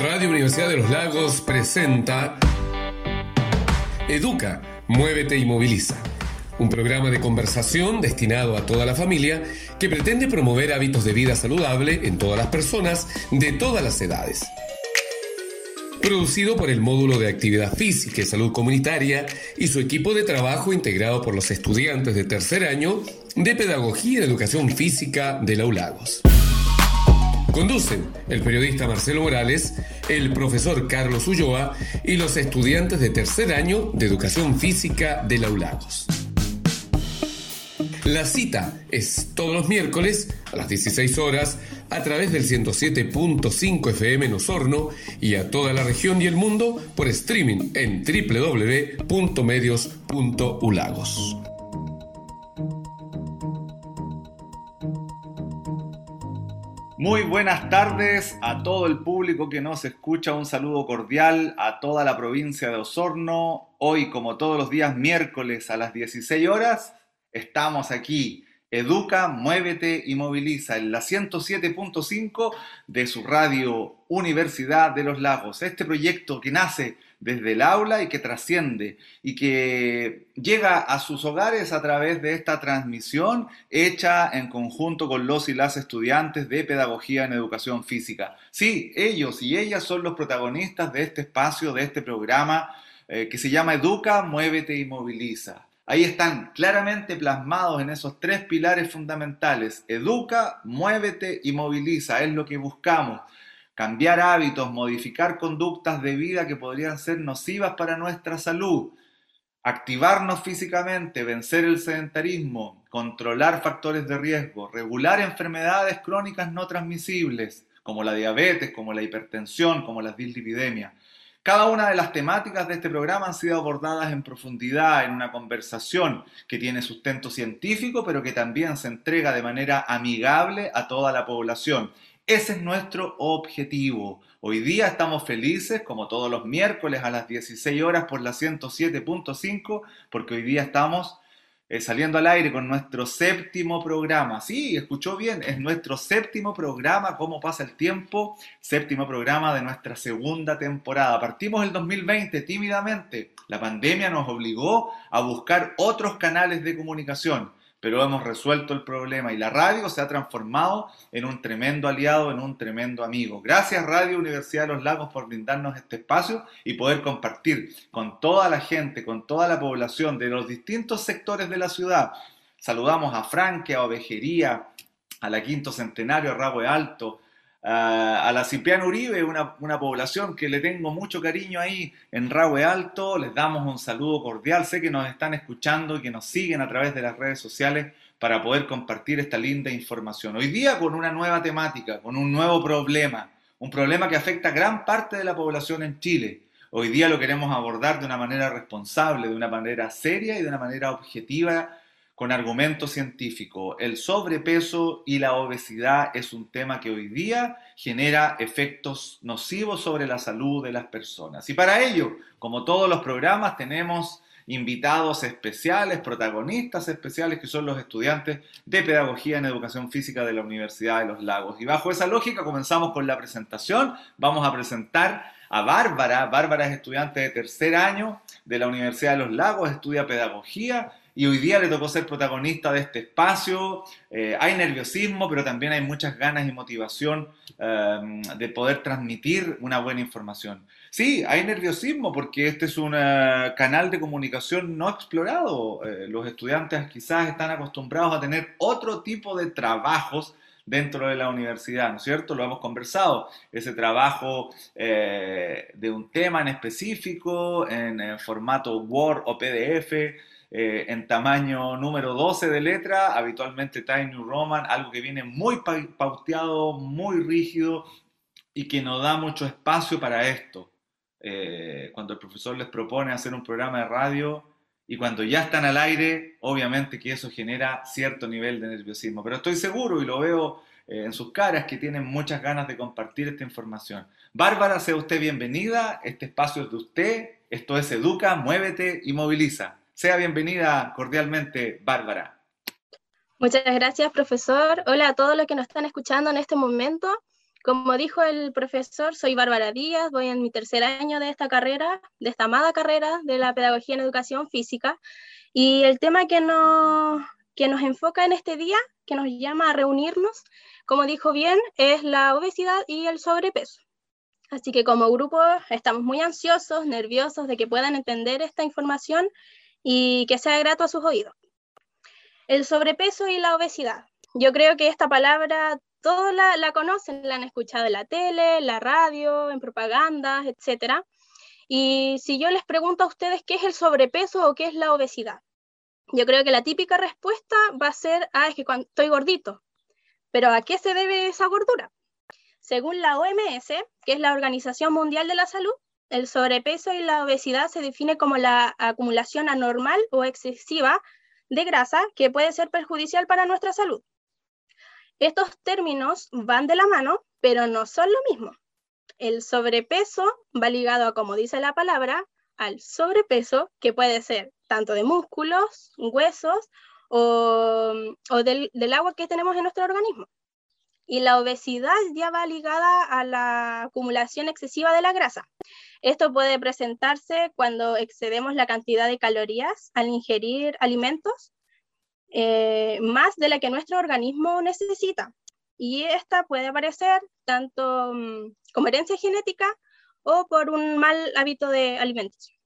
Radio Universidad de los Lagos presenta Educa, Muévete y Moviliza, un programa de conversación destinado a toda la familia que pretende promover hábitos de vida saludable en todas las personas de todas las edades. Producido por el módulo de actividad física y salud comunitaria y su equipo de trabajo integrado por los estudiantes de tercer año de Pedagogía y Educación Física de la ULAGOS. Conducen el periodista Marcelo Morales, el profesor Carlos Ulloa y los estudiantes de tercer año de Educación Física de Laulagos. La cita es todos los miércoles a las 16 horas a través del 107.5 FM en y a toda la región y el mundo por streaming en www.medios.ulagos. Muy buenas tardes a todo el público que nos escucha. Un saludo cordial a toda la provincia de Osorno. Hoy, como todos los días miércoles a las 16 horas, estamos aquí. Educa, muévete y moviliza en la 107.5 de su radio Universidad de los Lagos. Este proyecto que nace desde el aula y que trasciende y que llega a sus hogares a través de esta transmisión hecha en conjunto con los y las estudiantes de Pedagogía en Educación Física. Sí, ellos y ellas son los protagonistas de este espacio, de este programa eh, que se llama Educa, Muévete y Moviliza. Ahí están claramente plasmados en esos tres pilares fundamentales. Educa, muévete y moviliza. Es lo que buscamos cambiar hábitos, modificar conductas de vida que podrían ser nocivas para nuestra salud, activarnos físicamente, vencer el sedentarismo, controlar factores de riesgo, regular enfermedades crónicas no transmisibles, como la diabetes, como la hipertensión, como las dislipidemias. Cada una de las temáticas de este programa han sido abordadas en profundidad en una conversación que tiene sustento científico, pero que también se entrega de manera amigable a toda la población ese es nuestro objetivo. Hoy día estamos felices, como todos los miércoles a las 16 horas por la 107.5, porque hoy día estamos eh, saliendo al aire con nuestro séptimo programa. Sí, escuchó bien, es nuestro séptimo programa, cómo pasa el tiempo, séptimo programa de nuestra segunda temporada. Partimos el 2020 tímidamente. La pandemia nos obligó a buscar otros canales de comunicación pero hemos resuelto el problema y la radio se ha transformado en un tremendo aliado, en un tremendo amigo. Gracias Radio Universidad de los Lagos por brindarnos este espacio y poder compartir con toda la gente, con toda la población de los distintos sectores de la ciudad. Saludamos a Franque, a Ovejería, a la Quinto Centenario, a Rabo Alto, a la Cipriano Uribe, una, población que le tengo mucho cariño ahí en Rahue Alto. Les damos un saludo cordial. Sé que nos están escuchando y que nos siguen a través de las redes sociales para poder compartir esta linda información. Hoy día con una nueva temática, con un nuevo problema, un problema que afecta a gran parte de la población en Chile. Hoy día lo queremos abordar de una manera responsable, de una manera seria y de una manera objetiva con argumento científico. El sobrepeso y la obesidad es un tema que hoy día genera efectos nocivos sobre la salud de las personas. Y para ello, como todos los programas, tenemos invitados especiales, protagonistas especiales, que son los estudiantes de Pedagogía en Educación Física de la Universidad de los Lagos. Y bajo esa lógica comenzamos con la presentación. Vamos a presentar a Bárbara. Bárbara es estudiante de tercer año de la Universidad de los Lagos, estudia Pedagogía y hoy día le tocó ser protagonista de este espacio. Eh, hay nerviosismo, pero también hay muchas ganas y motivación em, de poder transmitir una buena información. Sí, hay nerviosismo porque este es un eh, canal de comunicación no explorado. Eh, los estudiantes quizás están acostumbrados a tener otro tipo de trabajos dentro de la universidad, ¿no es cierto? Lo hemos conversado, ese trabajo de un tema en específico, en formato Word o PDF, eh, en tamaño número 12 de letra, habitualmente Time New Roman, algo que viene muy pauteado, muy rígido y que no da mucho espacio para esto. Eh, cuando el profesor les propone hacer un programa de radio y cuando ya están al aire, obviamente que eso genera cierto nivel de nerviosismo. Pero estoy seguro y lo veo eh, en sus caras que tienen muchas ganas de compartir esta información. Bárbara, sea usted bienvenida, este espacio es de usted, esto es Educa, Muévete y Moviliza. Sea bienvenida cordialmente, Bárbara. Muchas gracias, profesor. Hola a todos los que nos están escuchando en este momento. Como dijo el profesor, soy Bárbara Díaz, voy en mi tercer año de esta carrera, de esta amada carrera de la Pedagogía en Educación Física, y el tema que nos, que nos enfoca en este día, que nos llama a reunirnos, como dijo bien, es la obesidad y el sobrepeso. Así que como grupo estamos muy ansiosos, nerviosos de que puedan entender esta información y que sea grato a sus oídos. El sobrepeso y la obesidad. Yo creo que esta palabra todos la, conocen, la han escuchado en la tele, en la radio, en propagandas, etc. Y si yo les pregunto a ustedes qué es el sobrepeso o qué es la obesidad, yo creo que la típica respuesta va a ser, ah, es que cuando estoy gordito. Pero ¿a qué se debe esa gordura? Según la OMS, que es la Organización Mundial de la Salud, el sobrepeso y la obesidad se define como la acumulación anormal o excesiva de grasa que puede ser perjudicial para nuestra salud. Estos términos van de la mano, pero no son lo mismo. El sobrepeso va ligado a, como dice la palabra, al sobrepeso, que puede ser tanto de músculos, huesos o, del, del, agua que tenemos en nuestro organismo. Y la obesidad ya va ligada a la acumulación excesiva de la grasa. Esto puede presentarse cuando excedemos la cantidad de calorías al ingerir alimentos eh, más de la que nuestro organismo necesita. Y esta puede aparecer tanto mm, como herencia genética o por un mal hábito de alimentación.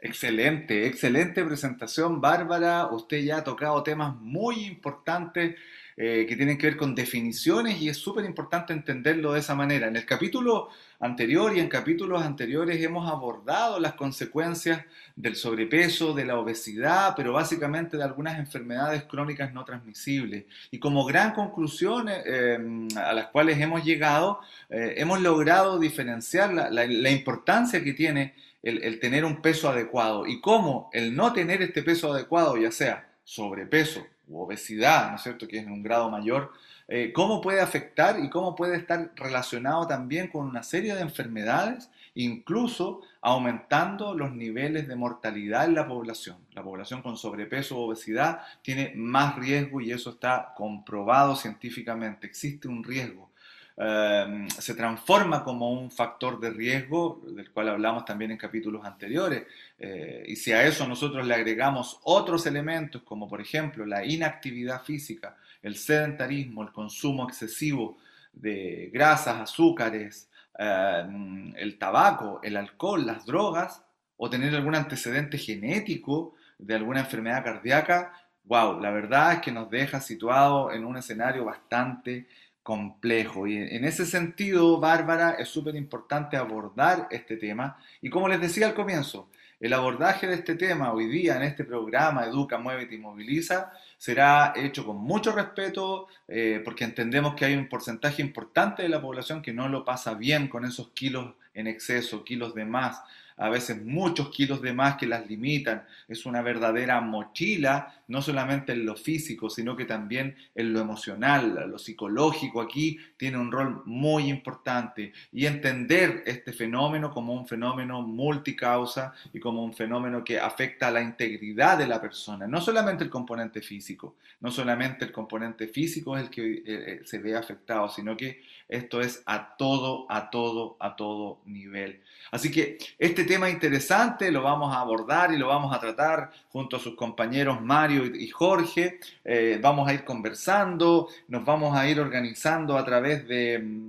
Excelente, excelente presentación, Bárbara. Usted ya ha tocado temas muy importantes eh, que tienen que ver con definiciones y es súper importante entenderlo de esa manera. En el capítulo anterior y en capítulos anteriores hemos abordado las consecuencias del sobrepeso, de la obesidad, pero básicamente de algunas enfermedades crónicas no transmisibles. Y como gran conclusión eh, a las cuales hemos llegado, eh, hemos logrado diferenciar la, importancia que tiene el, el tener un peso adecuado y cómo el no tener este peso adecuado, ya sea sobrepeso, u obesidad, ¿no es cierto?, que es un grado mayor, eh, cómo puede afectar y cómo puede estar relacionado también con una serie de enfermedades, incluso aumentando los niveles de mortalidad en la población. La población con sobrepeso o obesidad tiene más riesgo y eso está comprobado científicamente. Existe un riesgo. Em, se transforma como un factor de riesgo, del cual hablamos también en capítulos anteriores. Eh, y si a eso nosotros le agregamos otros elementos, como por ejemplo la inactividad física, el sedentarismo, el consumo excesivo de grasas, azúcares, em, el tabaco, el alcohol, las drogas, o tener algún antecedente genético de alguna enfermedad cardíaca, wow, la verdad es que nos deja situado en un escenario bastante complejo. Y en ese sentido, Bárbara, es súper importante abordar este tema. Y como les decía al comienzo, el abordaje de este tema hoy día en este programa Educa, Muévete y Moviliza será hecho con mucho respeto eh, porque entendemos que hay un porcentaje importante de la población que no lo pasa bien con esos kilos en exceso, kilos de más a veces muchos kilos de más que las limitan. Es una verdadera mochila, no solamente en lo físico, sino que también en lo emocional, lo psicológico aquí tiene un rol muy importante. Y entender este fenómeno como un fenómeno multicausa y como un fenómeno que afecta a la integridad de la persona, no solamente el componente físico, no solamente el componente físico es el que eh, eh, se ve afectado, sino que esto es a todo, a todo, a todo nivel. Así que este tema interesante lo vamos a abordar y lo vamos a tratar junto a sus compañeros Mario y Jorge. Eh, vamos a ir conversando, nos vamos a ir organizando a través de,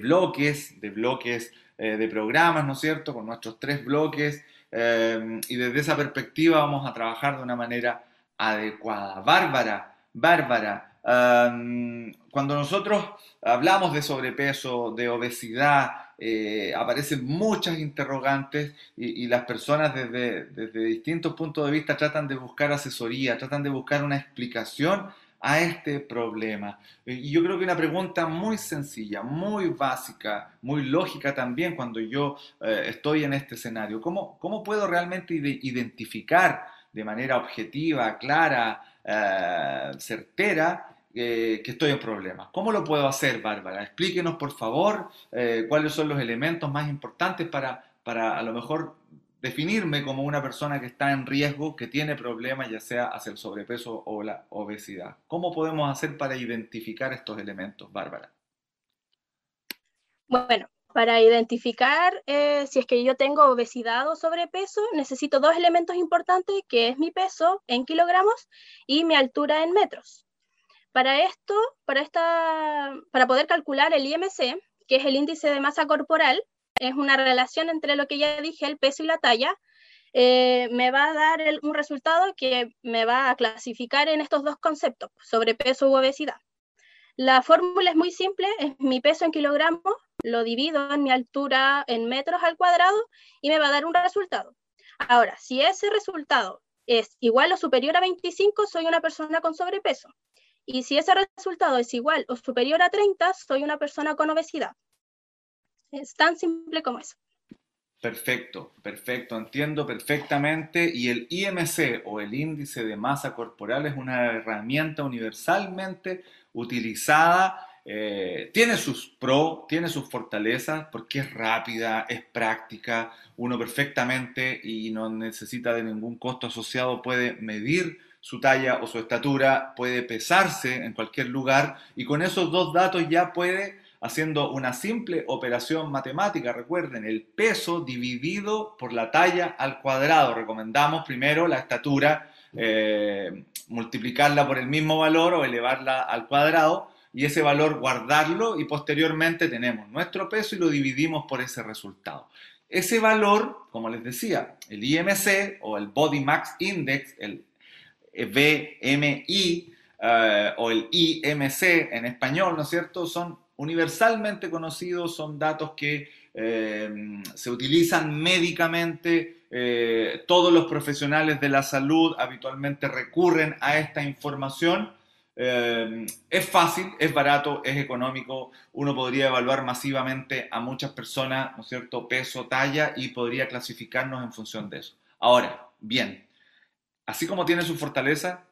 bloques, de bloques eh, de programas, ¿no es cierto? Con nuestros tres bloques. Eh, y desde esa perspectiva vamos a trabajar de una manera adecuada. Bárbara, Bárbara, cuando nosotros hablamos de sobrepeso, de obesidad, eh, aparecen muchas interrogantes y, las personas desde, distintos puntos de vista tratan de buscar asesoría, tratan de buscar una explicación a este problema. Y yo creo que una pregunta muy sencilla, muy básica, muy lógica también cuando yo eh, estoy en este escenario, ¿cómo, ¿cómo puedo realmente identificar de manera objetiva, clara, eh, certera, que estoy en problemas. ¿Cómo lo puedo hacer, Bárbara? Explíquenos, por favor, eh, cuáles son los elementos más importantes para, para a lo mejor definirme como una persona que está en riesgo, que tiene problemas, ya sea hacia el sobrepeso o la obesidad. ¿Cómo podemos hacer para identificar estos elementos, Bárbara? Bueno, para identificar eh, si es que yo tengo obesidad o sobrepeso, necesito dos elementos importantes, que es mi peso en kilogramos y mi altura en metros. Para esto, para, esta, para poder calcular el IMC, que es el índice de masa corporal, es una relación entre lo que ya dije, el peso y la talla, eh, me va a dar un resultado que me va a clasificar en estos dos conceptos, sobrepeso u obesidad. La fórmula es muy simple, es mi peso en kilogramos, lo divido en mi altura en metros al cuadrado y me va a dar un resultado. Ahora, si ese resultado es igual o superior a 25, soy una persona con sobrepeso. Y si ese resultado es igual o superior a 30, soy una persona con obesidad. Es tan simple como eso. Perfecto, perfecto, entiendo perfectamente. Y el IMC o el índice de masa corporal es una herramienta universalmente utilizada. Eh, tiene sus pros, tiene sus fortalezas, porque es rápida, es práctica, uno perfectamente y no necesita de ningún costo asociado, puede medir su talla o su estatura, puede pesarse en cualquier lugar y con esos dos datos ya puede haciendo una simple operación matemática. Recuerden, el peso dividido por la talla al cuadrado. Recomendamos primero la estatura, eh, multiplicarla por el mismo valor o elevarla al cuadrado y ese valor guardarlo y posteriormente tenemos nuestro peso y lo dividimos por ese resultado. Ese valor, como les decía, el IMC o el Body Mass Index, el BMI eh, o el IMC en español, ¿no es cierto? Son universalmente conocidos, son datos que eh, se utilizan médicamente, eh, todos los profesionales de la salud habitualmente recurren a esta información. Es fácil, es barato, es económico, uno podría evaluar masivamente a muchas personas, ¿no es cierto?, peso, talla y podría clasificarnos en función de eso. Ahora, bien, así como tiene su fortaleza,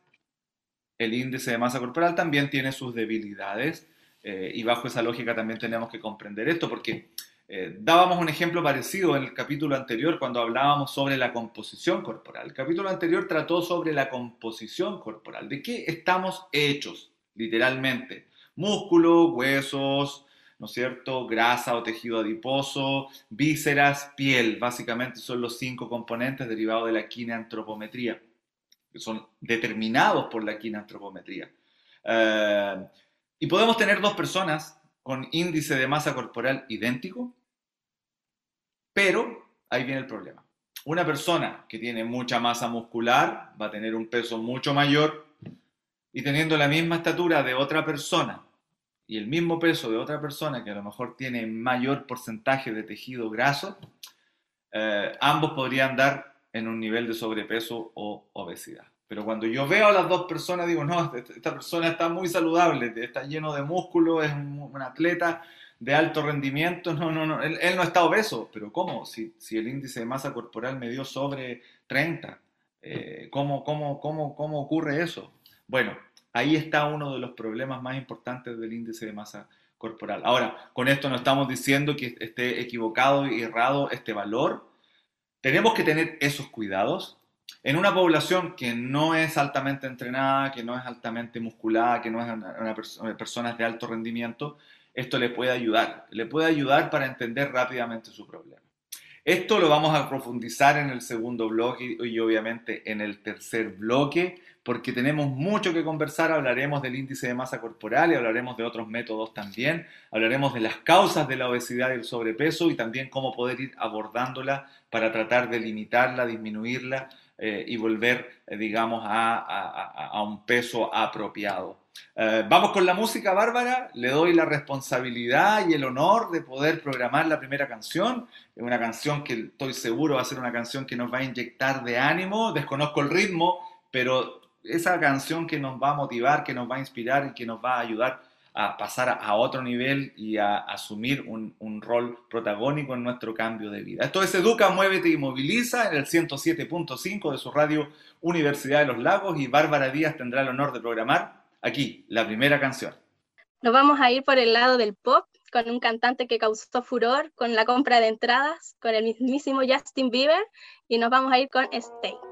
el índice de masa corporal también tiene sus debilidades eh, y bajo esa lógica también tenemos que comprender esto, porque eh, dábamos un ejemplo parecido en el capítulo anterior cuando hablábamos sobre la composición corporal. El capítulo anterior trató sobre la composición corporal, de qué estamos hechos, literalmente. Músculos, huesos, ¿no es cierto? Grasa o tejido adiposo, vísceras, piel. Básicamente son los cinco componentes derivados de la quineantropometría, que son determinados por la quineantropometría. Eh, y podemos tener dos personas con índice de masa corporal idéntico, pero ahí viene el problema. Una persona que tiene mucha masa muscular va a tener un peso mucho mayor y teniendo la misma estatura de otra persona y el mismo peso de otra persona que a lo mejor tiene mayor porcentaje de tejido graso, eh, ambos podrían dar en un nivel de sobrepeso o obesidad. Pero cuando yo veo a las dos personas, digo, no, esta persona está muy saludable, está lleno de músculo, es un, atleta de alto rendimiento, no, no, no, él, no está obeso, pero ¿cómo? Si, si, el índice de masa corporal me dio sobre 30, eh, ¿cómo, cómo, cómo, ¿cómo ocurre eso? Bueno, ahí está uno de los problemas más importantes del índice de masa corporal. Ahora, con esto no estamos diciendo que esté equivocado y errado este valor. Tenemos que tener esos cuidados, en una población que no es altamente entrenada, que no es altamente musculada, que no es una, personas de alto rendimiento, esto le puede ayudar, le puede ayudar para entender rápidamente su problema. Esto lo vamos a profundizar en el segundo bloque y, obviamente en el tercer bloque, porque tenemos mucho que conversar, hablaremos del índice de masa corporal y hablaremos de otros métodos también, hablaremos de las causas de la obesidad y el sobrepeso y también cómo poder ir abordándola para tratar de limitarla, disminuirla eh, y volver, eh, digamos, a, un peso apropiado. Eh, vamos con la música, Bárbara. Le doy la responsabilidad y el honor de poder programar la primera canción. Es una canción que estoy seguro va a ser una canción que nos va a inyectar de ánimo. Desconozco el ritmo, pero esa canción que nos va a motivar, que nos va a inspirar y que nos va a ayudar a pasar a otro nivel y a asumir un, rol protagónico en nuestro cambio de vida. Esto es Educa, Muévete y Moviliza en el 107.5 de su radio Universidad de los Lagos y Bárbara Díaz tendrá el honor de programar aquí la primera canción. Nos vamos a ir por el lado del pop con un cantante que causó furor con la compra de entradas, con el mismísimo Justin Bieber y nos vamos a ir con Stay.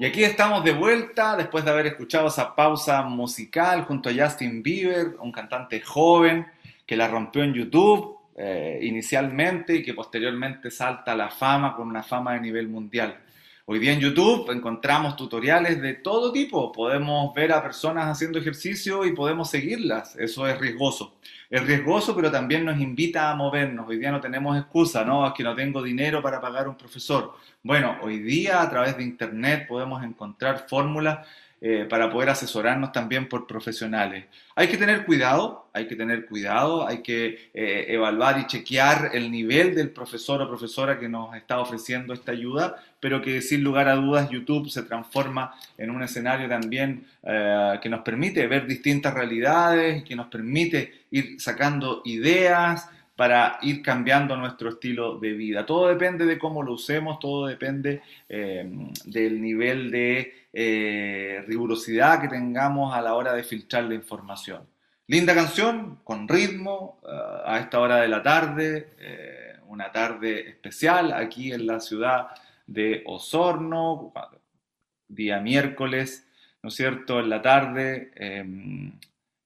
Y aquí estamos de vuelta después de haber escuchado esa pausa musical junto a Justin Bieber, un cantante joven que la rompió en YouTube eh, inicialmente y que posteriormente salta a la fama con una fama de nivel mundial. Hoy día en YouTube encontramos tutoriales de todo tipo. Podemos ver a personas haciendo ejercicio y podemos seguirlas. Eso es riesgoso. Es riesgoso, pero también nos invita a movernos. Hoy día no tenemos excusa, ¿no? Es que no tengo dinero para pagar un profesor. Bueno, hoy día a través de Internet podemos encontrar fórmulas eh, para poder asesorarnos también por profesionales. Hay que tener cuidado, hay que tener cuidado, hay que eh, evaluar y chequear el nivel del profesor o profesora que nos está ofreciendo esta ayuda, pero que sin lugar a dudas YouTube se transforma en un escenario también eh, que nos permite ver distintas realidades, que nos permite ir sacando ideas, para ir cambiando nuestro estilo de vida. Todo depende de cómo lo usemos, todo depende eh, del nivel de eh, rigurosidad que tengamos a la hora de filtrar la información. Linda canción, con ritmo, uh, a esta hora de la tarde, eh, una tarde especial aquí en la ciudad de Osorno, día miércoles, ¿no es cierto? En la tarde,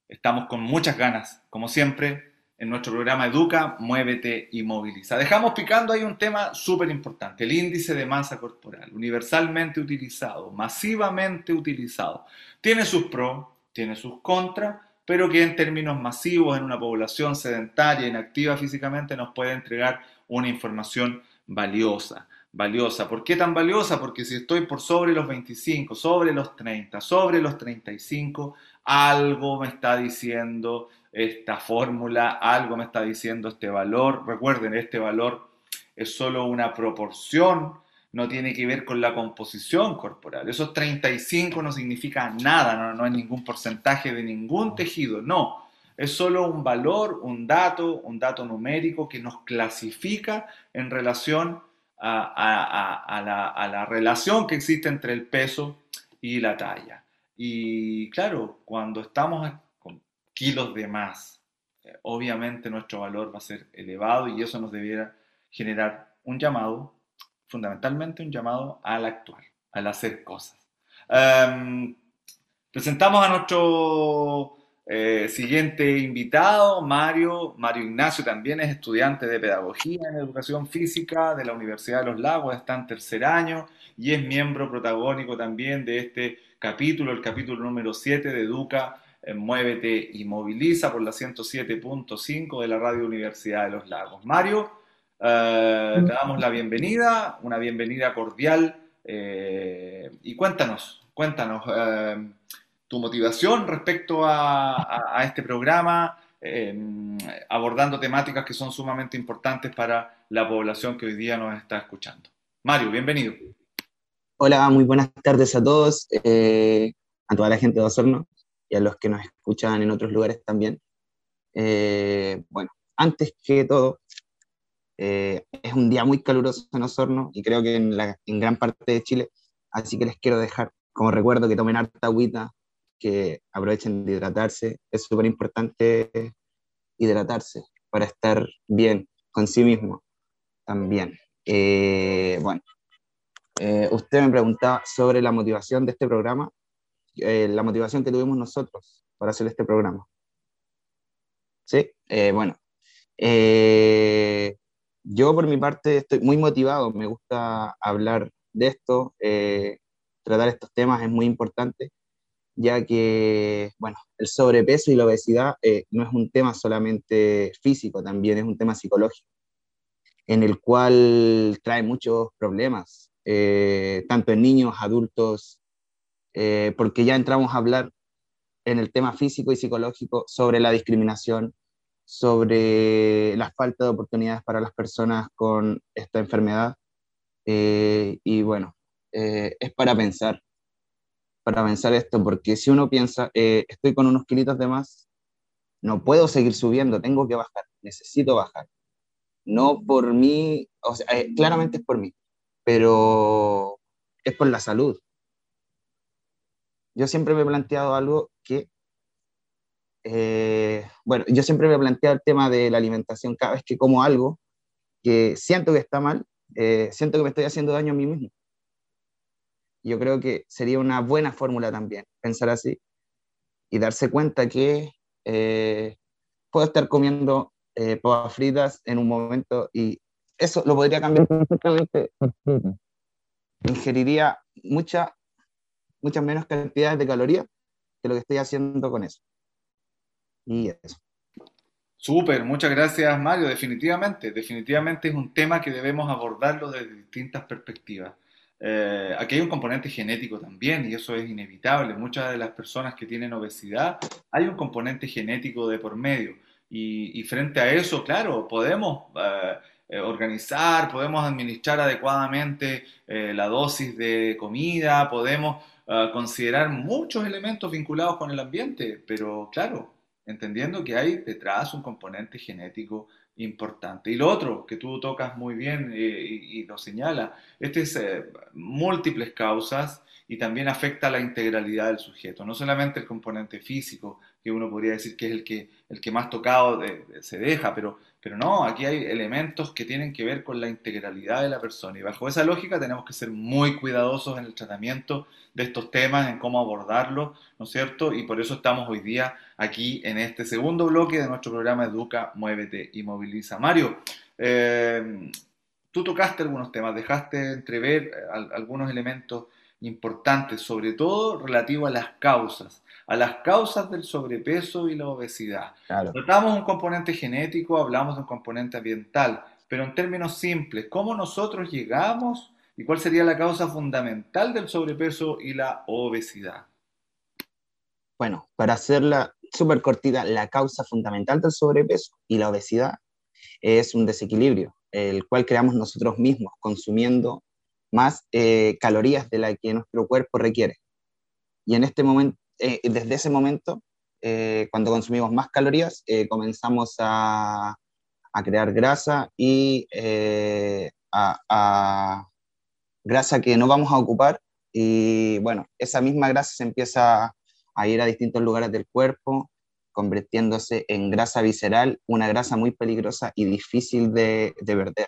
estamos con muchas ganas, como siempre, en nuestro programa Educa, Muévete y Moviliza. Dejamos picando ahí un tema súper importante, el índice de masa corporal, universalmente utilizado, masivamente utilizado. Tiene sus pros, tiene sus contras, pero que en términos masivos, en una población sedentaria, inactiva físicamente, nos puede entregar una información valiosa. Valiosa. ¿Por qué tan valiosa? Porque si estoy por sobre los 25, sobre los 30, sobre los 35, algo me está diciendo esta fórmula, algo me está diciendo este valor. Recuerden, este valor es solo una proporción, no tiene que ver con la composición corporal. Esos 35 no significa nada, no, no es ningún porcentaje de ningún tejido, no. Es solo un valor, un dato, un dato numérico que nos clasifica en relación a, la, relación que existe entre el peso y la talla. Y claro, cuando estamos kilos de más, eh, obviamente nuestro valor va a ser elevado y eso nos debiera generar un llamado, fundamentalmente un llamado al actuar, al hacer cosas. Um, presentamos a nuestro eh, siguiente invitado, Mario. Mario Ignacio también es estudiante de Pedagogía en Educación Física de la Universidad de los Lagos, está en tercer año y es miembro protagónico también de este capítulo, el capítulo número 7 de Educa, en Muévete y Moviliza por la 107.5 de la Radio Universidad de los Lagos. Mario, eh, te damos la bienvenida, una bienvenida cordial eh, y cuéntanos, cuéntanos eh, tu motivación respecto a, este programa, abordando temáticas que son sumamente importantes para la población que hoy día nos está escuchando. Mario, bienvenido. Hola, muy buenas tardes a todos, a toda la gente de Osorno y a los que nos escuchan en otros lugares también. bueno, antes que todo, eh, es un día muy caluroso en Osorno y creo que en, la, en, gran parte de Chile, así que les quiero dejar como recuerdo que tomen harta agüita, que aprovechen de hidratarse. Es súper importante hidratarse para estar bien con sí mismo también. Eh, bueno, eh, usted me preguntaba sobre la motivación de este programa, la motivación que tuvimos nosotros para hacer este programa. Sí, bueno. Yo por mi parte estoy muy motivado, me gusta hablar de esto, eh, tratar estos temas es muy importante, ya que, bueno, el sobrepeso y la obesidad eh, no es un tema solamente físico, también es un tema psicológico, en el cual trae muchos problemas, eh, tanto en niños, adultos, porque ya entramos a hablar en el tema físico y psicológico sobre la discriminación, sobre la falta de oportunidades para las personas con esta enfermedad. Eh, y bueno, eh, es para pensar, para pensar esto, porque si uno piensa, eh, estoy con unos kilitos de más, no puedo seguir subiendo, tengo que bajar, necesito bajar. No por mí, o sea, claramente es por mí, pero es por la salud. Yo siempre me he planteado algo que eh, bueno, yo siempre me planteo el tema de la alimentación cada vez que como algo que siento que está mal, eh, siento que me estoy haciendo daño a mí mismo. Yo creo que sería una buena fórmula también pensar así y darse cuenta que eh, puedo estar comiendo papas fritas en un momento y eso lo podría cambiar perfectamente. Ingeriría mucha, muchas menos cantidades de calorías que lo que estoy haciendo con eso. Y eso. Súper, muchas gracias Mario. Definitivamente, definitivamente es un tema que debemos abordarlo desde distintas perspectivas. Eh, aquí hay un componente genético también y eso es inevitable. Muchas de las personas que tienen obesidad hay un componente genético de por medio y, frente a eso, claro, podemos eh, eh, organizar, podemos administrar adecuadamente la dosis de comida, podemos considerar muchos elementos vinculados con el ambiente, pero claro, entendiendo que hay detrás un componente genético importante. Y lo otro que tú tocas muy bien eh, y, lo señala, este es eh, múltiples causas y también afecta a la integralidad del sujeto, no solamente el componente físico, que uno podría decir que es el que, el que más tocado se deja, pero, pero no, aquí hay elementos que tienen que ver con la integralidad de la persona y bajo esa lógica tenemos que ser muy cuidadosos en el tratamiento de estos temas, en cómo abordarlos, ¿no es cierto? Y por eso estamos hoy día aquí en este segundo bloque de nuestro programa Educa, Muévete y Moviliza. Mario, eh, tú tocaste algunos temas, dejaste entrever eh, algunos elementos importantes, sobre todo relativo a las causas a las causas del sobrepeso y la obesidad. Tratamos un componente genético, hablamos de un componente ambiental, pero en términos simples, ¿cómo nosotros llegamos y cuál sería la causa fundamental del sobrepeso y la obesidad? Bueno, para hacerla súper cortita, la causa fundamental del sobrepeso y la obesidad es un desequilibrio, el cual creamos nosotros mismos, consumiendo más eh, calorías de la que nuestro cuerpo requiere. Y en este momento, eh, desde ese momento, eh, cuando consumimos más calorías, eh, comenzamos a, a, crear grasa y a, a, grasa que no vamos a ocupar. Y bueno, esa misma grasa se empieza a ir a distintos lugares del cuerpo, convirtiéndose en grasa visceral, una grasa muy peligrosa y difícil de, de perder.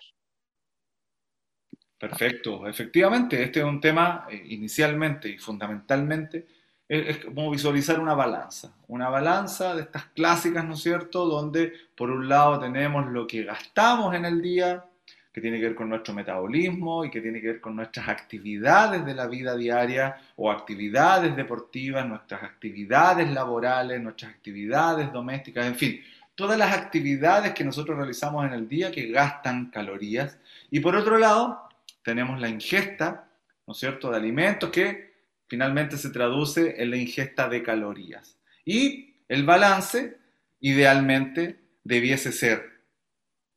Perfecto, efectivamente, este es un tema inicialmente y fundamentalmente es como visualizar una balanza, una balanza de estas clásicas, ¿no es cierto?, donde por un lado tenemos lo que gastamos en el día, que tiene que ver con nuestro metabolismo y que tiene que ver con nuestras actividades de la vida diaria o actividades deportivas, nuestras actividades laborales, nuestras actividades domésticas, en fin, todas las actividades que nosotros realizamos en el día que gastan calorías. Y por otro lado, tenemos la ingesta, ¿no es cierto?, de alimentos que finalmente se traduce en la ingesta de calorías. Y el balance, idealmente, debiese ser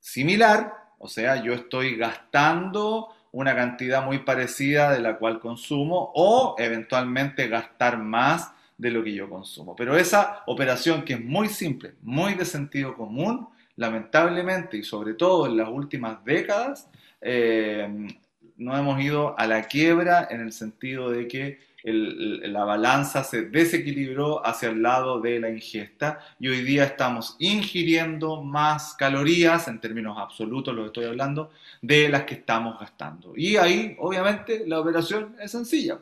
similar o sea, yo estoy gastando una cantidad muy parecida de la cual consumo o eventualmente gastar más de lo que yo consumo. Pero esa operación que es muy simple, muy de sentido común, lamentablemente y sobre todo en las últimas décadas, eh, no hemos ido a la quiebra en el sentido de que la balanza se desequilibró hacia el lado de la ingesta y hoy día estamos ingiriendo más calorías, en términos absolutos lo estoy hablando, de las que estamos gastando. Y ahí, obviamente, la operación es sencilla.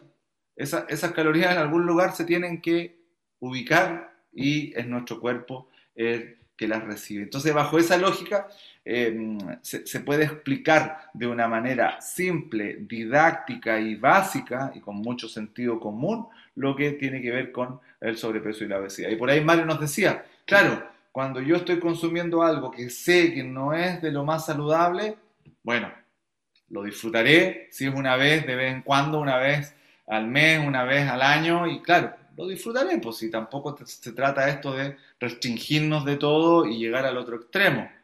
esas calorías en algún lugar se tienen que ubicar y es nuestro cuerpo el que las recibe. Entonces, bajo esa lógica, Em, se, puede explicar de una manera simple, didáctica y básica y con mucho sentido común lo que tiene que ver con el sobrepeso y la obesidad. Y por ahí Mario nos decía, claro, cuando yo estoy consumiendo algo que sé que no es de lo más saludable, bueno, lo disfrutaré si es una vez, de vez en cuando, una vez al mes, una vez al año, y claro, lo disfrutaré, pues si tampoco se trata esto de restringirnos de todo y llegar al otro extremo.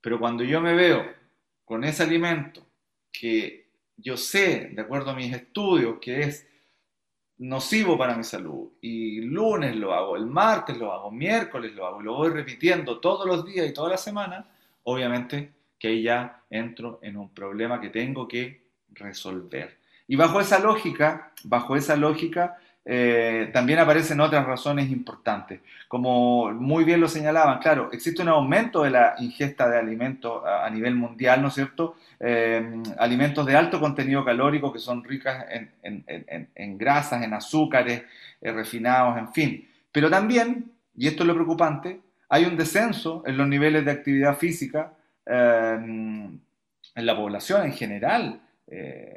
Pero cuando yo me veo con ese alimento que yo sé, de acuerdo a mis estudios, que es nocivo para mi salud, y lunes lo hago, el martes lo hago, miércoles lo hago, y lo voy repitiendo todos los días y toda la semana, obviamente que ahí ya entro en un problema que tengo que resolver. Y bajo esa lógica, bajo esa lógica, eh, también aparecen otras razones importantes. Como muy bien lo señalaban, claro, existe un aumento de la ingesta de alimentos a, nivel mundial, ¿no es cierto? Eh, alimentos de alto contenido calórico que son ricas en, grasas, en azúcares, eh, refinados, en fin. Pero también, y esto es lo preocupante, hay un descenso en los niveles de actividad física en la población en general.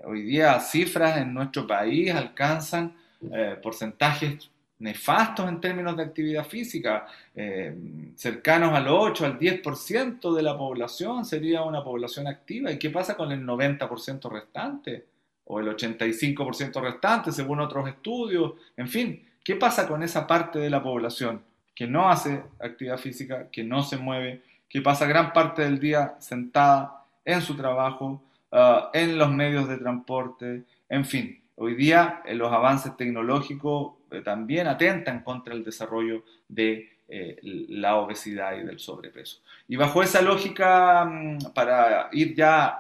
hoy día cifras en nuestro país alcanzan eh, porcentajes nefastos en términos de actividad física, eh, cercanos al 8, al 10% de la población sería una población activa. ¿Y qué pasa con el 90% restante? O el 85% restante, según otros estudios. En fin, ¿qué pasa con esa parte de la población que no hace actividad física, que no se mueve, que pasa gran parte del día sentada en su trabajo, ah, en los medios de transporte, en fin? Hoy día eh, los avances tecnológicos eh, también atentan contra el desarrollo de eh, la obesidad y del sobrepeso. Y bajo esa lógica, mm, para ir ya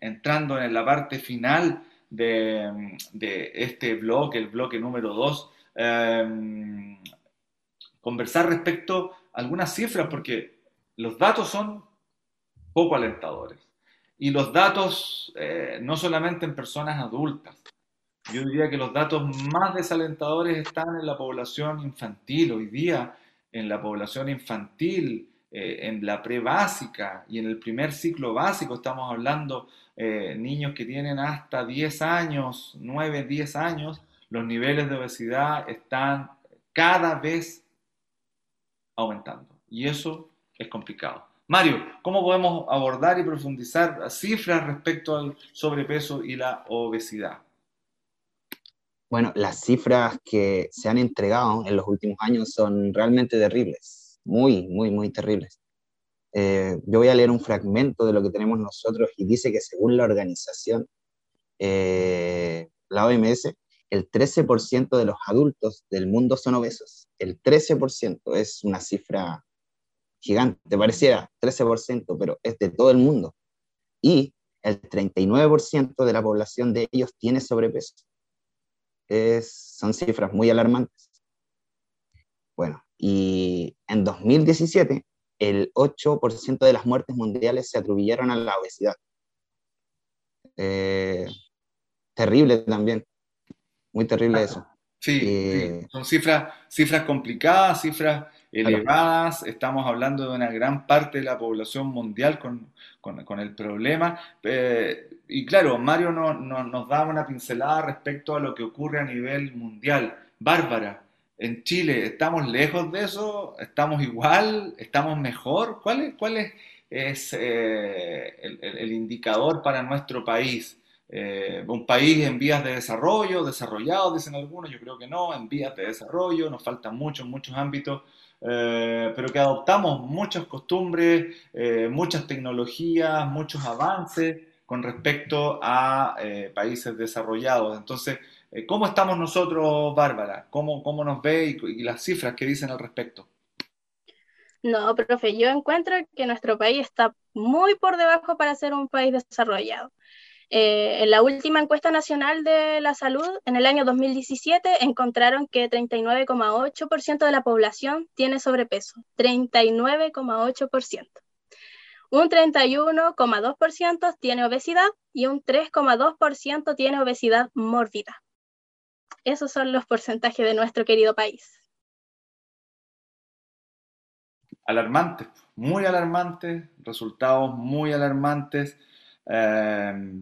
entrando en la parte final de, mm, de, este bloque, el bloque número 2, em, conversar respecto a algunas cifras, porque los datos son poco alentadores. Y los datos no solamente en personas adultas, yo diría que los datos más desalentadores están en la población infantil. Hoy día, en la población infantil, eh, en la pre-básica y en el primer ciclo básico, estamos hablando eh, niños que tienen hasta 10 años, 9, 10 años, los niveles de obesidad están cada vez aumentando. Y eso es complicado. Mario, ¿cómo podemos abordar y profundizar cifras respecto al sobrepeso y la obesidad? Bueno, las cifras que se han entregado en los últimos años son realmente terribles, muy, muy, muy terribles. Eh, yo voy a leer un fragmento de lo que tenemos nosotros y dice que según la organización, eh, la OMS, el 13% de los adultos del mundo son obesos. El 13% es una cifra gigante, pareciera 13%, pero es de todo el mundo. Y el 39% de la población de ellos tiene sobrepeso son cifras muy alarmantes. Bueno, y en 2017 el 8% de las muertes mundiales se atribuyeron a la obesidad. Eh, terrible también, muy terrible eso. Sí, Eh, sí, son cifras, cifras complicadas, cifras elevadas. Estamos hablando de una gran parte de la población mundial con, el problema. Eh, y claro, Mario no- no- nos da una pincelada respecto a lo que ocurre a nivel mundial. Bárbara, en Chile, ¿estamos lejos de eso? ¿Estamos igual? ¿Estamos mejor? ¿Cuál es, eh, el indicador para nuestro país? Eh, un país en vías de desarrollo, desarrollado, dicen algunos, yo creo que no, en vías de desarrollo, nos faltan muchos, muchos ámbitos, eh, pero que adoptamos muchas costumbres, eh, muchas tecnologías, muchos avances con respecto a eh, países desarrollados. Entonces, ¿cómo estamos nosotros, Bárbara? ¿Cómo, cómo nos ve y las cifras que dicen al respecto? No, profe, yo encuentro que nuestro país está muy por debajo para ser un país desarrollado. Eh, en la última encuesta nacional de la salud, en el año 2017, encontraron que 39,8% de la población tiene sobrepeso. 39,8%. Un 31,2% tiene obesidad y un 3,2% tiene obesidad mórbida. Esos son los porcentajes de nuestro querido país. alarmantes, muy alarmantes, resultados muy alarmantes. Eh,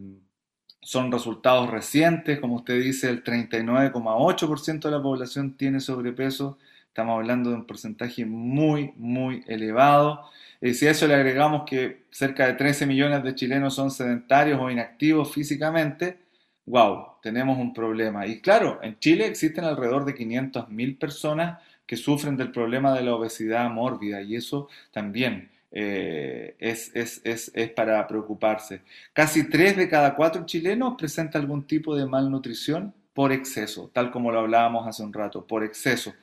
son resultados recientes, como usted dice, el 39,8% de la población tiene sobrepeso. Estamos hablando de un porcentaje muy, muy elevado. Y si a eso le agregamos que cerca de 13 millones de chilenos son sedentarios o inactivos físicamente, wow, tenemos un problema. Y claro, en Chile existen alrededor de 500.000 personas que sufren del problema de la obesidad mórbida y eso también eh, es, es, es, es, para preocuparse. Casi 3 de cada 4 chilenos presenta algún tipo de malnutrición por exceso, tal como lo hablábamos hace un rato, por exceso.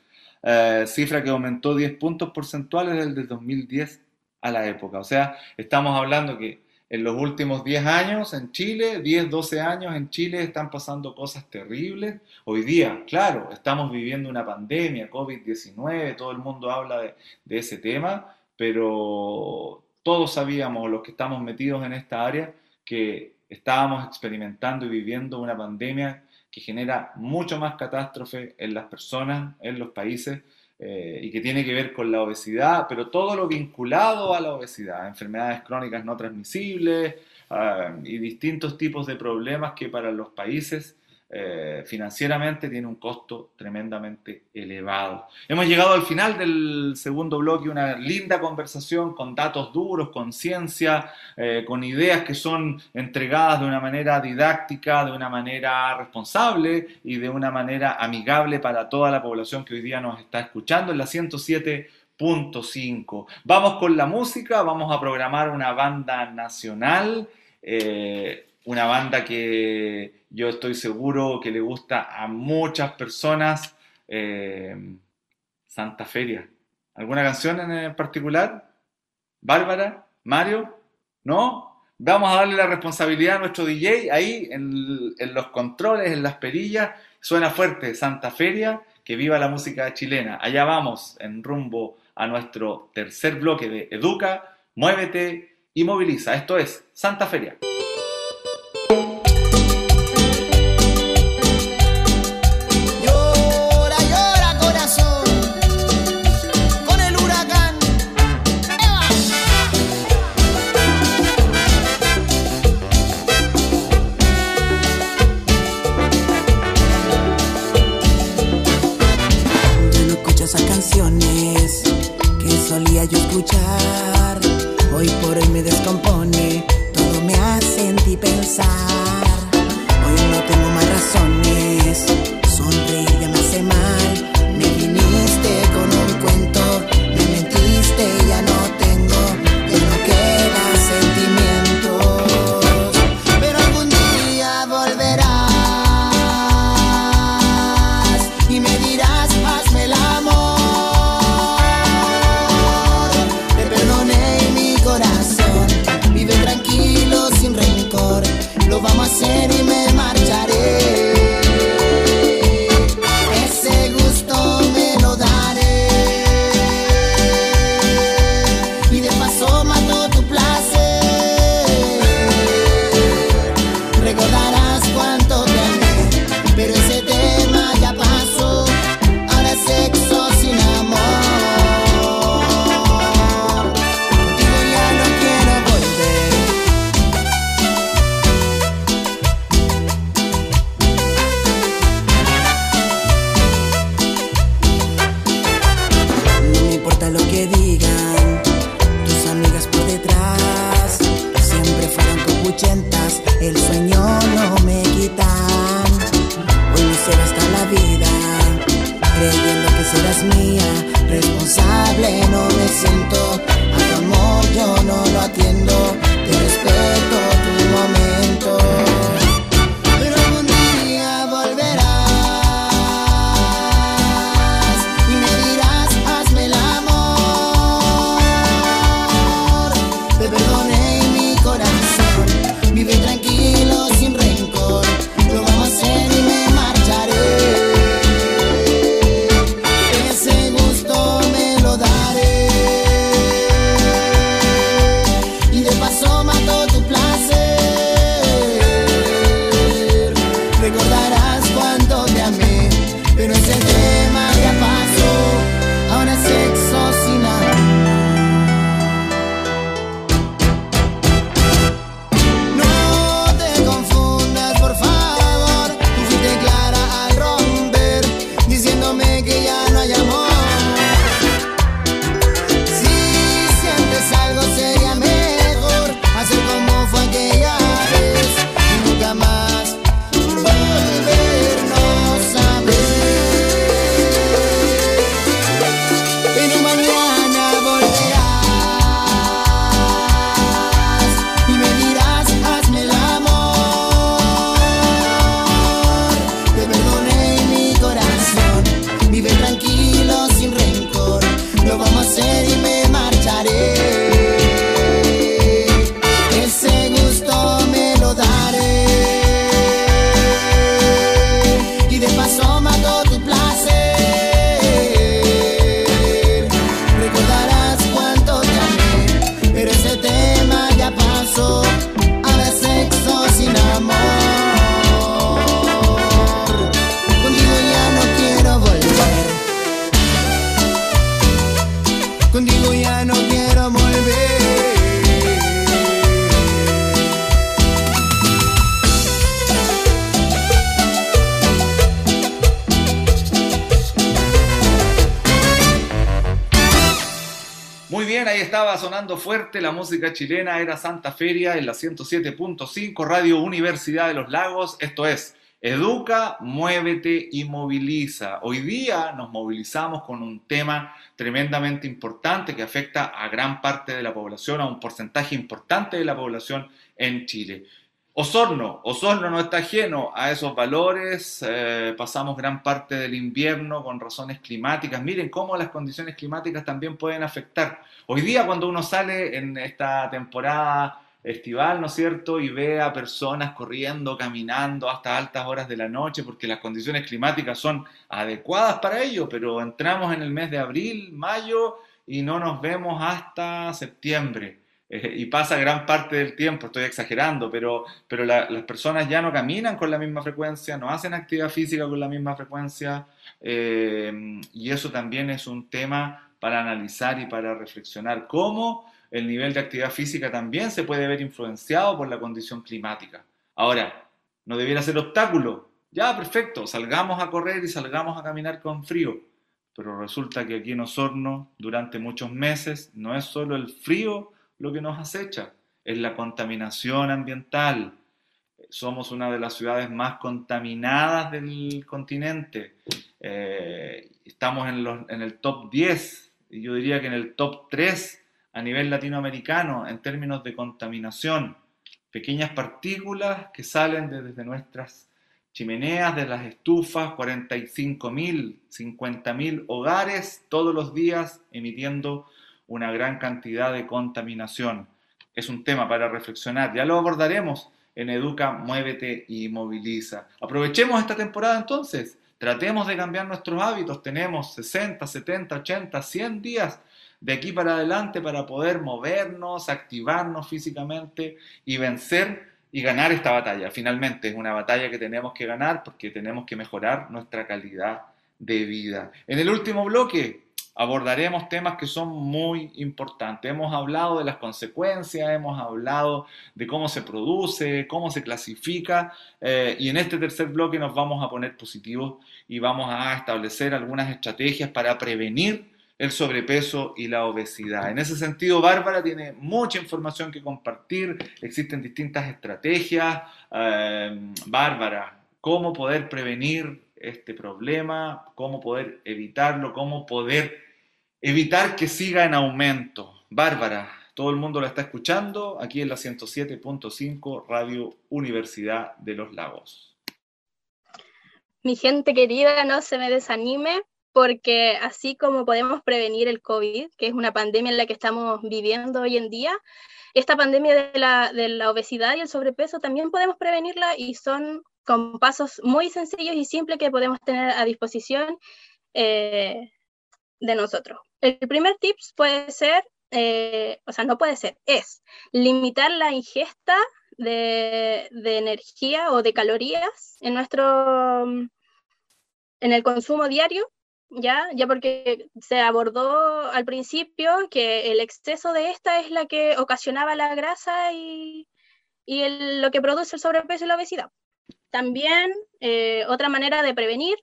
Eh, cifra que aumentó 10 puntos porcentuales desde el 2010 a la época. O sea, estamos hablando que en los últimos 10 años en Chile, 10, 12 años en Chile están pasando cosas terribles. Hoy día, claro, estamos viviendo una pandemia, COVID-19, todo el mundo habla de, de, ese tema, pero todos sabíamos, los que estamos metidos en esta área, que estábamos experimentando y viviendo una pandemia que genera mucho más catástrofe en las personas, en los países, eh, y que tiene que ver con la obesidad, pero todo lo vinculado a la obesidad, enfermedades crónicas no transmisibles uh, y distintos tipos de problemas que para los países eh, financieramente tiene un costo tremendamente elevado. Hemos llegado al final del segundo bloque, una linda conversación con datos duros, con ciencia, eh, con ideas que son entregadas de una manera didáctica, de una manera responsable y de una manera amigable para toda la población que hoy día nos está escuchando en la 107.5. Vamos con la música, vamos a programar una banda nacional. Eh, una banda que yo estoy seguro que le gusta a muchas personas, eh, Santa Feria. ¿Alguna canción en particular? ¿Bárbara? ¿Mario? ¿No? Vamos a darle la responsabilidad a nuestro DJ ahí en, en los controles, en las perillas. Suena fuerte, Santa Feria, que viva la música chilena. Allá vamos, en rumbo a nuestro tercer bloque de Educa, Muévete y Moviliza. Esto es Santa Feria. Estaba sonando fuerte la música chilena, era Santa Feria en la 107.5 Radio Universidad de los Lagos. Esto es Educa, muévete y moviliza. Hoy día nos movilizamos con un tema tremendamente importante que afecta a gran parte de la población, a un porcentaje importante de la población en Chile. Osorno, Osorno no está ajeno a esos valores, eh, pasamos gran parte del invierno con razones climáticas, miren cómo las condiciones climáticas también pueden afectar. Hoy día cuando uno sale en esta temporada estival, ¿no es cierto? Y ve a personas corriendo, caminando hasta altas horas de la noche porque las condiciones climáticas son adecuadas para ello, pero entramos en el mes de abril, mayo y no nos vemos hasta septiembre. Y pasa gran parte del tiempo, estoy exagerando, pero, pero la- las personas ya no caminan con la misma frecuencia, no hacen actividad física con la misma frecuencia, eh, y eso también es un tema para analizar y para reflexionar. Cómo el nivel de actividad física también se puede ver influenciado por la condición climática. Ahora, no debiera ser obstáculo. Ya, perfecto, salgamos a correr y salgamos a caminar con frío. Pero resulta que aquí en Osorno, durante muchos meses, no es solo el frío lo que nos acecha, es la contaminación ambiental. Somos una de las ciudades más contaminadas del continente. Eh, estamos en, los- en el top 10, y yo diría que en el top 3 a nivel latinoamericano en términos de contaminación. Pequeñas partículas que salen de- desde nuestras chimeneas, de las estufas, 45.000, 50.000 hogares todos los días emitiendo una gran cantidad de contaminación. Es un tema para reflexionar. Ya lo abordaremos en Educa, Muévete y Moviliza. Aprovechemos esta temporada entonces. Tratemos de cambiar nuestros hábitos. Tenemos 60, 70, 80, 100 días de aquí para adelante para poder movernos, activarnos físicamente y vencer y ganar esta batalla. Finalmente es una batalla que tenemos que ganar porque tenemos que mejorar nuestra calidad de vida. En el último bloque abordaremos temas que son muy importantes. Hemos hablado de las consecuencias, hemos hablado de cómo se produce, cómo se clasifica eh, y en este tercer bloque nos vamos a poner positivos y vamos a establecer algunas estrategias para prevenir el sobrepeso y la obesidad. En ese sentido, Bárbara tiene mucha información que compartir, existen distintas estrategias. Eh, Bárbara, ¿cómo poder prevenir este problema? ¿Cómo poder evitarlo? ¿Cómo poder evitar que siga en aumento? Bárbara, todo el mundo la está escuchando aquí en la 107.5 Radio Universidad de los Lagos. Mi gente querida, no se me desanime porque así como podemos prevenir el COVID, que es una pandemia en la que estamos viviendo hoy en día, esta pandemia de la, obesidad y el sobrepeso también podemos prevenirla y son con pasos muy sencillos y simples que podemos tener a disposición eh, de nosotros. El primer tips puede ser, eh, o sea, no puede ser, es limitar la ingesta de, energía o de calorías en nuestro en el consumo diario ya, ya porque se abordó al principio que el exceso de esta es la que ocasionaba la grasa y lo que produce el sobrepeso y la obesidad. También eh, otra manera de prevenir,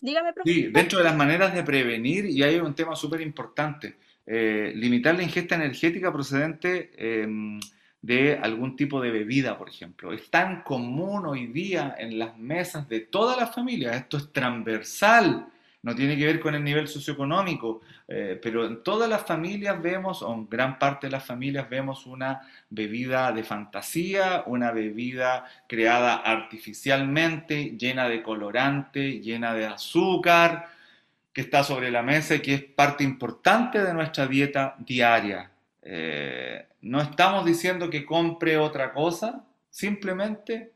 dígame. Sí, dentro de las maneras de prevenir, y hay un tema súper importante, eh, limitar la ingesta energética procedente em, de algún tipo de bebida, por ejemplo. Es tan común hoy día en las mesas de todas las familias, esto es transversal no tiene que ver con el nivel socioeconómico, eh, pero en todas las familias vemos, o en gran parte de las familias vemos una bebida de fantasía, una bebida creada artificialmente, llena de colorante, llena de azúcar, que está sobre la mesa y que es parte importante de nuestra dieta diaria. Eh, no estamos diciendo que compre otra cosa, simplemente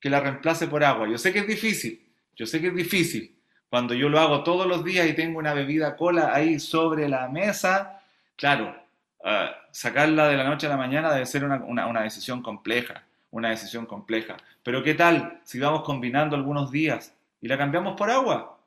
que la reemplace por agua. Yo sé que es difícil, yo sé que es difícil, cuando yo lo hago todos los días y tengo una bebida cola ahí sobre la mesa, claro, ah, sacarla de la noche a la mañana debe ser una, decisión compleja, una decisión compleja. Pero ¿qué tal si vamos combinando algunos días y la cambiamos por agua?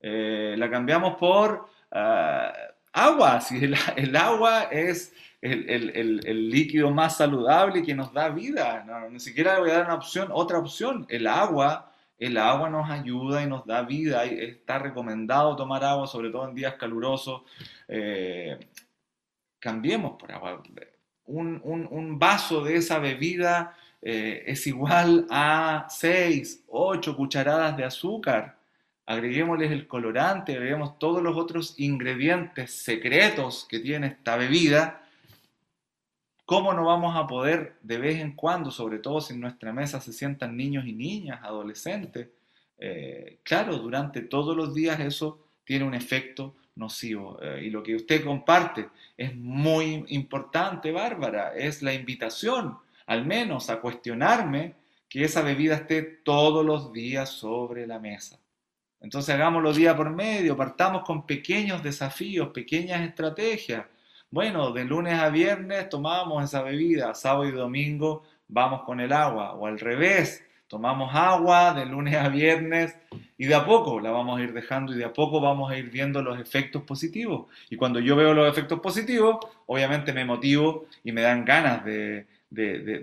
Eh, la cambiamos por ah, agua, si el, agua es el, líquido más saludable que nos da vida. ni siquiera le voy a dar una opción, otra opción. El agua el agua nos ayuda y nos da vida. Está recomendado tomar agua, sobre todo en días calurosos. Eh, cambiemos por agua. Un, vaso de esa bebida eh, es igual a 6, 8 cucharadas de azúcar. Agreguémosles el colorante, agreguemos todos los otros ingredientes secretos que tiene esta bebida ¿Cómo no vamos a poder de vez en cuando, sobre todo si en nuestra mesa se sientan niños y niñas, adolescentes? Eh, claro, durante todos los días eso tiene un efecto nocivo. Eh, y lo que usted comparte es muy importante, Bárbara, es la invitación, al menos a cuestionarme que esa bebida esté todos los días sobre la mesa. Entonces hagámoslo día por medio, partamos con pequeños desafíos, pequeñas estrategias. Bueno, de lunes a viernes tomamos esa bebida, sábado y domingo vamos con el agua, o al revés, tomamos agua de lunes a viernes y de a poco la vamos a ir dejando y de a poco vamos a ir viendo los efectos positivos. Y cuando yo veo los efectos positivos, obviamente me motivo y me dan ganas de,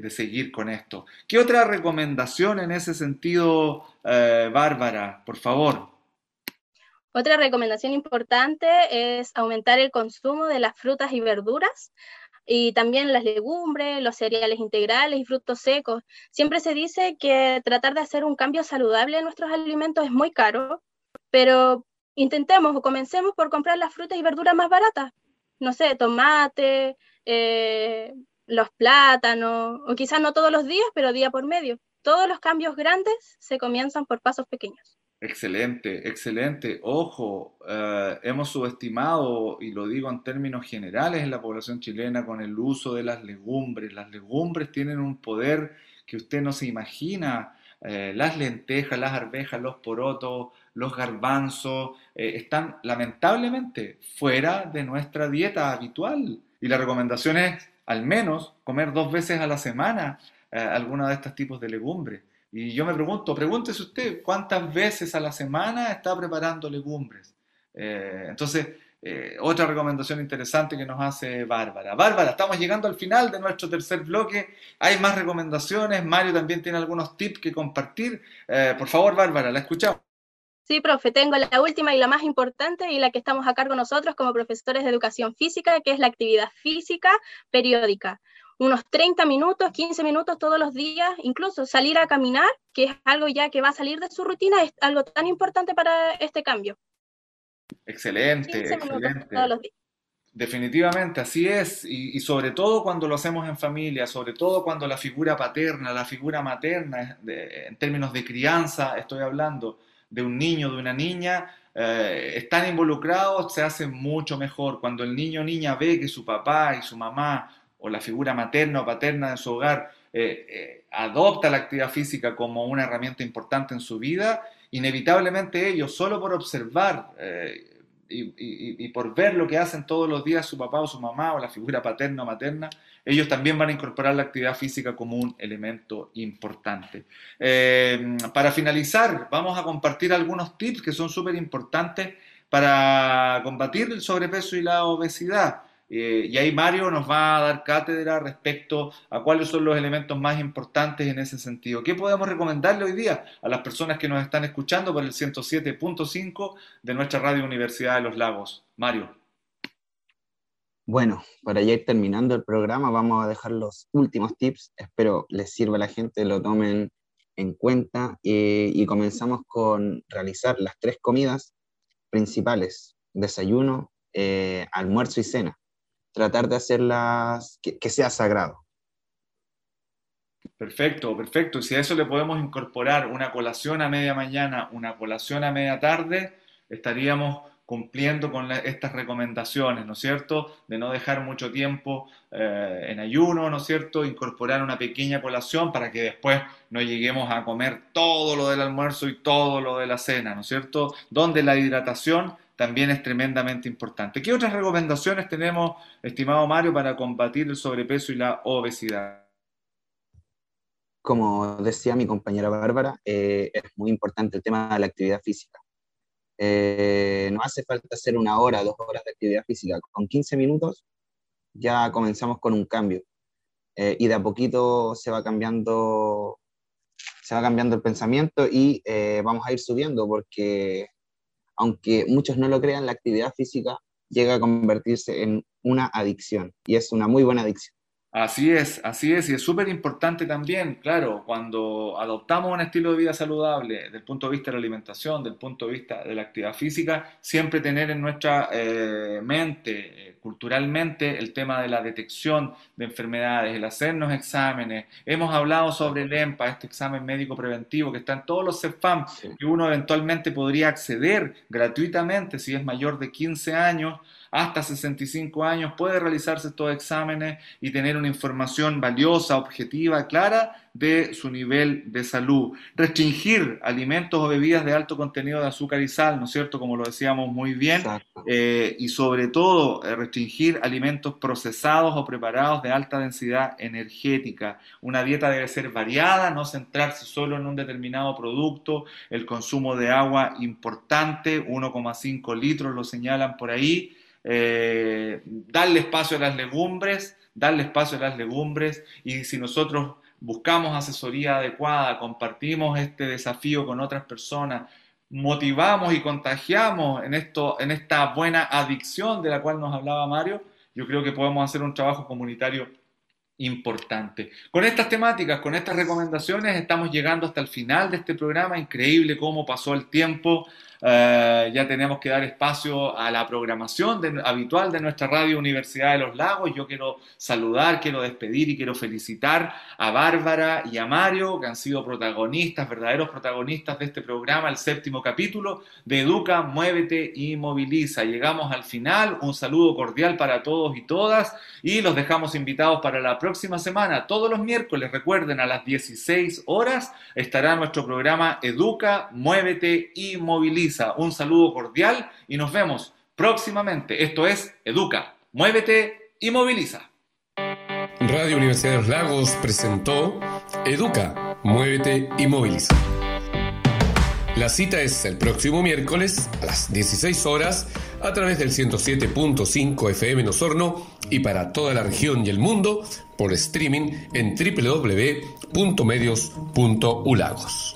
seguir con esto. ¿Qué otra recomendación en ese sentido, eh, Bárbara? Por favor. Otra recomendación importante es aumentar el consumo de las frutas y verduras y también las legumbres, los cereales integrales y frutos secos. Siempre se dice que tratar de hacer un cambio saludable en nuestros alimentos es muy caro, pero intentemos o comencemos por comprar las frutas y verduras más baratas. No sé, tomate, eh, los plátanos, o quizás no todos los días, pero día por medio. Todos los cambios grandes se comienzan por pasos pequeños. Excelente, excelente. Ojo, eh, hemos subestimado, y lo digo en términos generales en la población chilena, con el uso de las legumbres. Las legumbres tienen un poder que usted no se imagina. Eh, las lentejas, las arvejas, los porotos, los garbanzos, eh, están lamentablemente fuera de nuestra dieta habitual. Y la recomendación es al menos comer dos veces a la semana alguna de estos tipos de legumbres. Y yo me pregunto, pregúntese usted, ¿cuántas veces a la semana está preparando legumbres? Eh, entonces, eh, otra recomendación interesante que nos hace Bárbara. Bárbara, estamos llegando al final de nuestro tercer bloque. Hay más recomendaciones. Mario también tiene algunos tips que compartir. Eh, por favor, Bárbara, la escuchamos. Sí, profe, tengo la última y la más importante y la que estamos a cargo nosotros como profesores de educación física, que es la actividad física periódica. Unos 30 minutos, 15 minutos todos los días, incluso salir a caminar, que es algo ya que va a salir de su rutina, es algo tan importante para este cambio. Excelente, excelente. Todos los días. Definitivamente, así es, y, sobre todo cuando lo hacemos en familia, sobre todo cuando la figura paterna, la figura materna, en términos de crianza, estoy hablando, de un niño, de una niña, eh, están involucrados, se hace mucho mejor. Cuando el niño o niña ve que su papá y su mamá o la figura materna o paterna de su hogar eh, eh, adopta la actividad física como una herramienta importante en su vida, inevitablemente ellos, solo por observar y, por ver lo que hacen todos los días su papá o su mamá o la figura paterna o materna, ellos también van a incorporar la actividad física como un elemento importante. Eh, para finalizar, vamos a compartir algunos tips que son súper importantes para combatir el sobrepeso y la obesidad. Eh, y ahí Mario nos va a dar cátedra respecto a cuáles son los elementos más importantes en ese sentido. ¿Qué podemos recomendarle hoy día a las personas que nos están escuchando por el 107.5 de nuestra Radio Universidad de los Lagos? Mario. Bueno, para ya ir terminando el programa, vamos a dejar los últimos tips. Espero les sirva a la gente, lo tomen en cuenta eh, y comenzamos con realizar las tres comidas principales, desayuno, eh, almuerzo y cena tratar de hacerlas que, sea sagrado. Perfecto, perfecto. Y si a eso le podemos incorporar una colación a media mañana, una colación a media tarde, estaríamos cumpliendo con estas recomendaciones, ¿no es cierto? De no dejar mucho tiempo eh, en ayuno, ¿no es cierto? Incorporar una pequeña colación para que después no lleguemos a comer todo lo del almuerzo y todo lo de la cena, ¿no es cierto? Donde la hidratación también es tremendamente importante. ¿Qué otras recomendaciones tenemos, estimado Mario, para combatir el sobrepeso y la obesidad? Como decía mi compañera Bárbara, eh, es muy importante el tema de la actividad física. Eh, no hace falta hacer una hora, dos horas de actividad física. Con 15 minutos ya comenzamos con un cambio. Eh, y de a poquito se va cambiando, se va cambiando el pensamiento y vamos a ir subiendo porque aunque muchos no lo crean, la actividad física llega a convertirse en una adicción y es una muy buena adicción. Así es, así es, y es súper importante también, claro, cuando adoptamos un estilo de vida saludable desde el punto de vista de la alimentación, del punto de vista de la actividad física, siempre tener en nuestra eh, mente, eh, culturalmente, el tema de la detección de enfermedades, el hacernos exámenes. Hemos hablado sobre el EMPA, este examen médico preventivo que está en todos los CEFAM, que uno eventualmente podría acceder gratuitamente si es mayor de 15 años hasta 65 años puede realizarse estos exámenes y tener una información valiosa, objetiva, clara de su nivel de salud. Restringir alimentos o bebidas de alto contenido de azúcar y sal, ¿no es cierto? Como lo decíamos muy bien. Eh, y sobre todo, eh, restringir alimentos procesados o preparados de alta densidad energética. Una dieta debe ser variada, no centrarse solo en un determinado producto. El consumo de agua importante, 1,5 litros lo señalan por ahí. Eh, darle espacio a las legumbres, darle espacio a las legumbres y si nosotros buscamos asesoría adecuada, compartimos este desafío con otras personas, motivamos y contagiamos en, esto, en esta buena adicción de la cual nos hablaba Mario, yo creo que podemos hacer un trabajo comunitario importante. Con estas temáticas, con estas recomendaciones, estamos llegando hasta el final de este programa. Increíble cómo pasó el tiempo. Eh, ya tenemos que dar espacio a la programación habitual de nuestra radio Universidad de los Lagos. Yo quiero saludar, quiero despedir y quiero felicitar a Bárbara y a Mario, que han sido protagonistas, verdaderos protagonistas de este programa, el séptimo capítulo de Educa, Muévete y Moviliza. Llegamos al final. Un saludo cordial para todos y todas y los dejamos invitados para la próxima semana. Todos los miércoles, recuerden, a las 16 horas estará nuestro programa Educa, Muévete y Moviliza. Un saludo cordial y nos vemos próximamente. Esto es Educa, muévete y moviliza. Radio Universidad de los Lagos presentó Educa, muévete y moviliza. La cita es el próximo miércoles a las 16 horas a través del 107.5 FM en Osorno y para toda la región y el mundo por streaming en www.medios.ulagos.